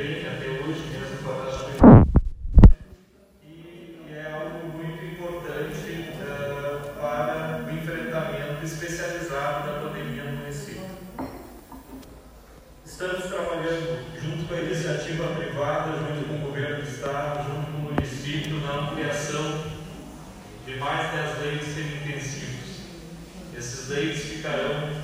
até hoje mesmo com a e é algo muito importante uh, para o enfrentamento especializado da pandemia no município. Estamos trabalhando junto com a iniciativa privada, junto com o governo do estado, junto com o município, na ampliação de mais 10 leitos semi-intensivos. Esses leitos ficarão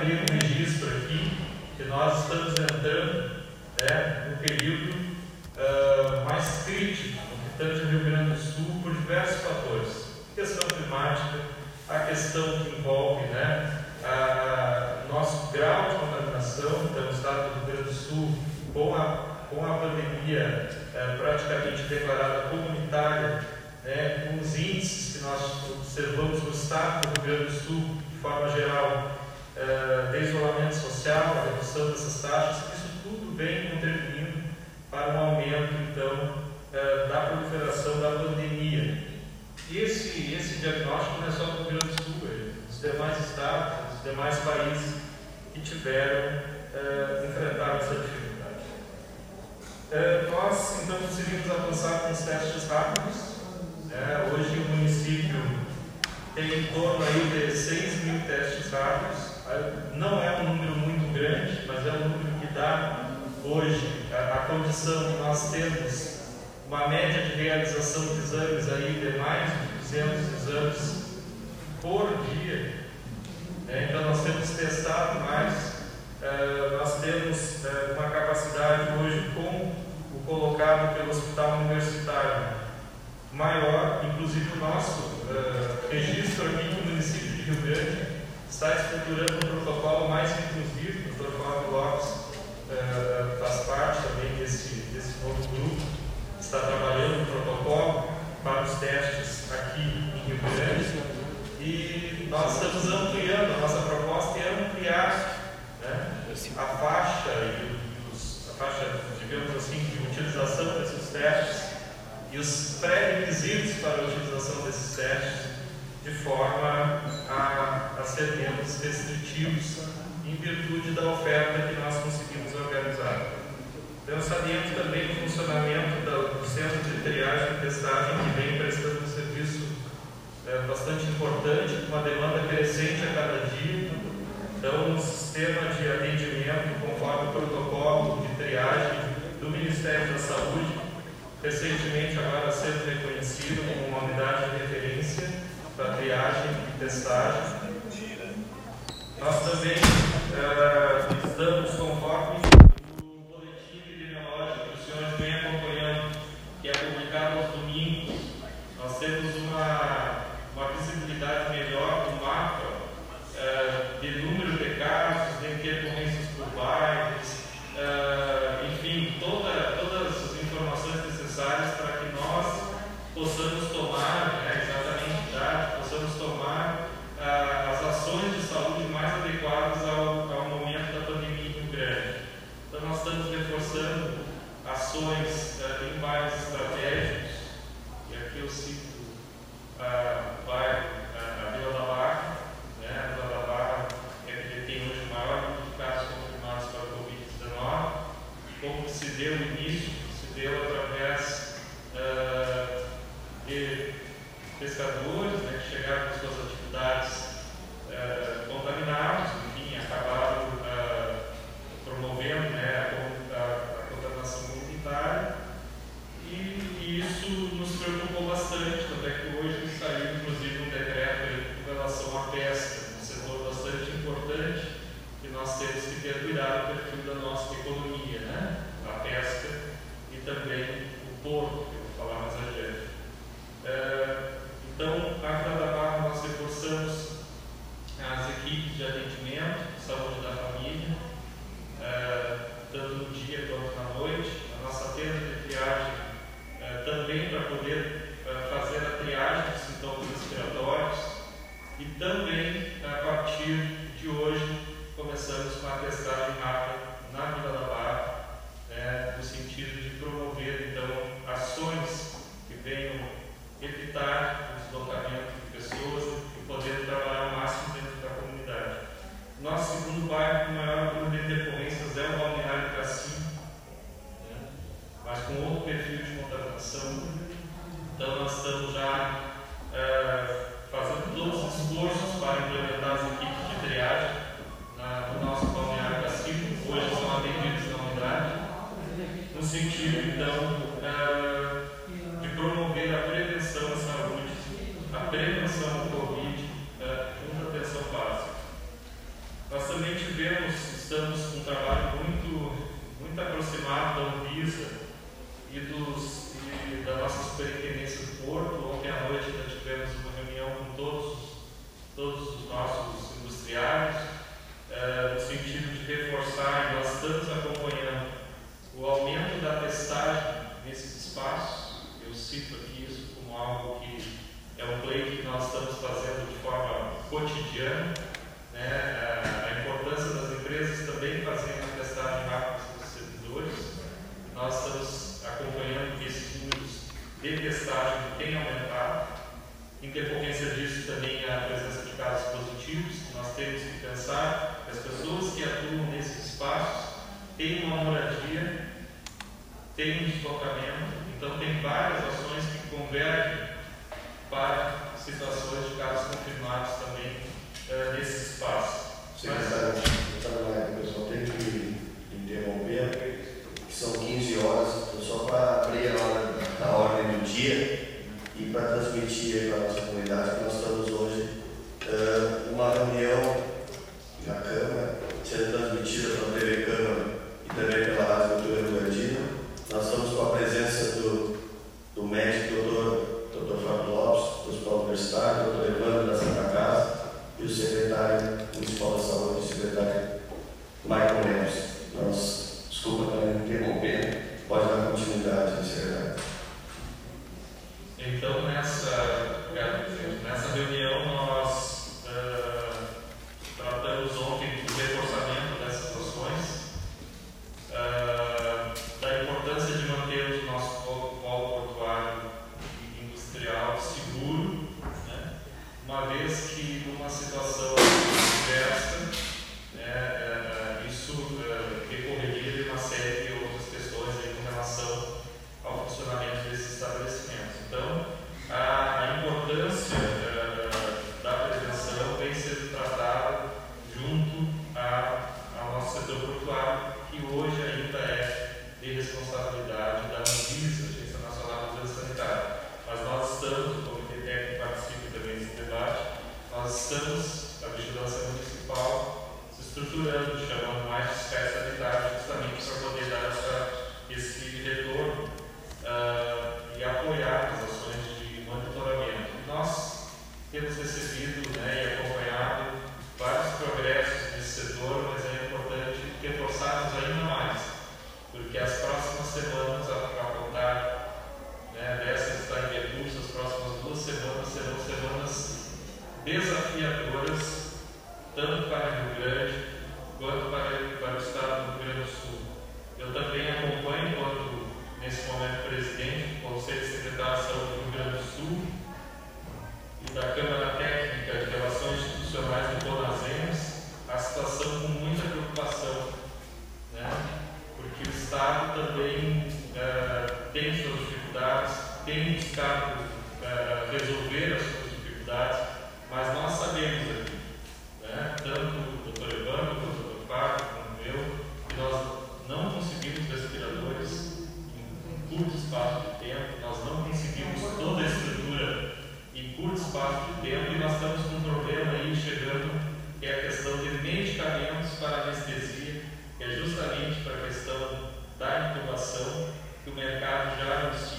abrir um registro aqui que nós estamos entrando né, no período uh, mais crítico no que tange Rio Grande do Sul por diversos fatores. Questão climática, a questão que envolve né, a, nosso grau de contaminação, então o estado do Rio Grande do Sul com a com a pandemia é, praticamente declarada comunitária, né, com os índices que nós observamos no estado do Rio Grande do Sul, de forma geral, é, de isolamento social, a redução dessas taxas, isso tudo vem contribuindo para um aumento, então, é, da proliferação da pandemia. Esse, esse diagnóstico não é só do Rio Grande do Sul, é os demais estados, os demais países que tiveram, é, enfrentaram essa dificuldade. É, nós, então, conseguimos avançar com os testes rápidos. É, hoje o município tem em torno aí de 6 mil testes rápidos. Não é um número muito grande, mas é um número que dá hoje a, a condição de nós termos uma média de realização de exames aí de mais de 200 exames por dia. É, então nós temos testado mais eh, nós temos uh, uma capacidade hoje com o colocado pelo hospital universitário maior, inclusive o nosso uh, registro aqui no município de Rio Grande está estruturando um protocolo mais inclusivo, o Dr. Flávio Lopes faz parte também desse, desse novo grupo, está trabalhando um protocolo para os testes aqui em Rio Grande e nós estamos ampliando, a nossa proposta é ampliar né? a faixa e os, a faixa, digamos assim, de utilização desses testes e os pré-requisitos para a utilização desses testes de forma a, a ser menos restritivos em virtude da oferta que nós conseguimos organizar. Então, saliento também o funcionamento do centro de triagem e testagem que vem prestando um serviço é, bastante importante, com uma demanda crescente a cada dia então, um sistema de atendimento conforme o protocolo de triagem do Ministério da Saúde, recentemente agora sendo reconhecido como uma unidade de referência para testagem. Nós também uh, estamos conforme o boletim epidemiológico que os senhores vêm acompanhando, que é publicado aos domingos. Nós temos uma, uma visibilidade melhor do mapa uh, de número ações uh, bairros estratégicos, e aqui eu cito uh, bairro, a Vila da Barra, né, Vila da Barra, como se deu o início, se deu através uh, de pescadores né, que chegaram com suas atividades uh, contaminados, enfim, acabaram uh, promovendo né, a, a, a, contaminação comunitária e, e, isso nos preocupou bastante, tanto é que hoje saiu inclusive um decreto em relação à pesca, um setor bastante importante que nós temos que ter cuidado o perfil da nossa economia, né? a pesca e também o porto, que eu vou falar mais adiante. É, então, a Vila da Barra nós reforçamos as equipes de atendimento, saúde da família, é, tanto no dia quanto na noite, a nossa tenda de triagem é, também no sentido, então, de promover a prevenção à saúde, a prevenção ao Covid, né, uma atenção básica. Nós também tivemos, estamos com um trabalho muito, muito aproximado da UNISA e, e da nossa superintendência do Porto. Ontem à noite nós tivemos uma reunião com todos, todos Então, tem várias ações que convergem para situações de casos confirmados também uh, nesse espaço. Secretário, Mas... pessoal, tem que interromper, que são 15 horas, então, só para abrir a, hora, a ordem do dia e para transmitir para a nossa comunidade que nós estamos desafiadoras, tanto para Rio Grande quanto para, para o Estado do Rio Grande do Sul. Eu também acompanho, enquanto nesse momento presidente do Conselho de Secretário de Saúde do Rio Grande do Sul e da Câmara Técnica de Relações Institucionais do Bonazemes, a situação com muita preocupação, né? porque o Estado também uh, tem suas dificuldades, tem buscado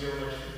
Steelers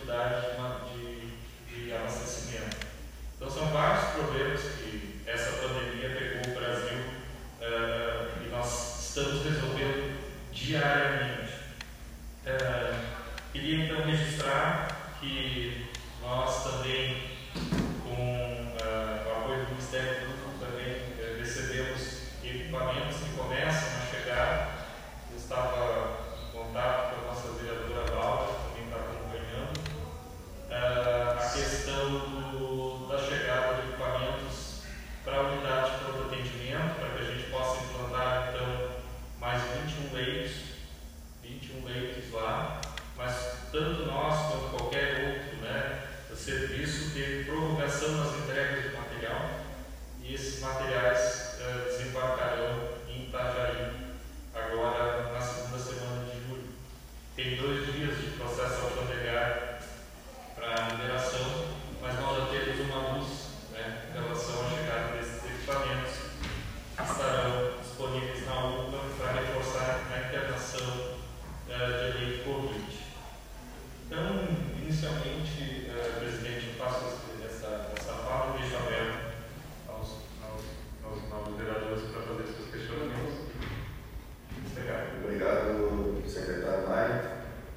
serviço teve prorrogação nas entregas de material e esses materiais uh, desembarcarão em Itajaí agora na segunda semana de julho. Tem dois dias de processo alfandegário para a liberação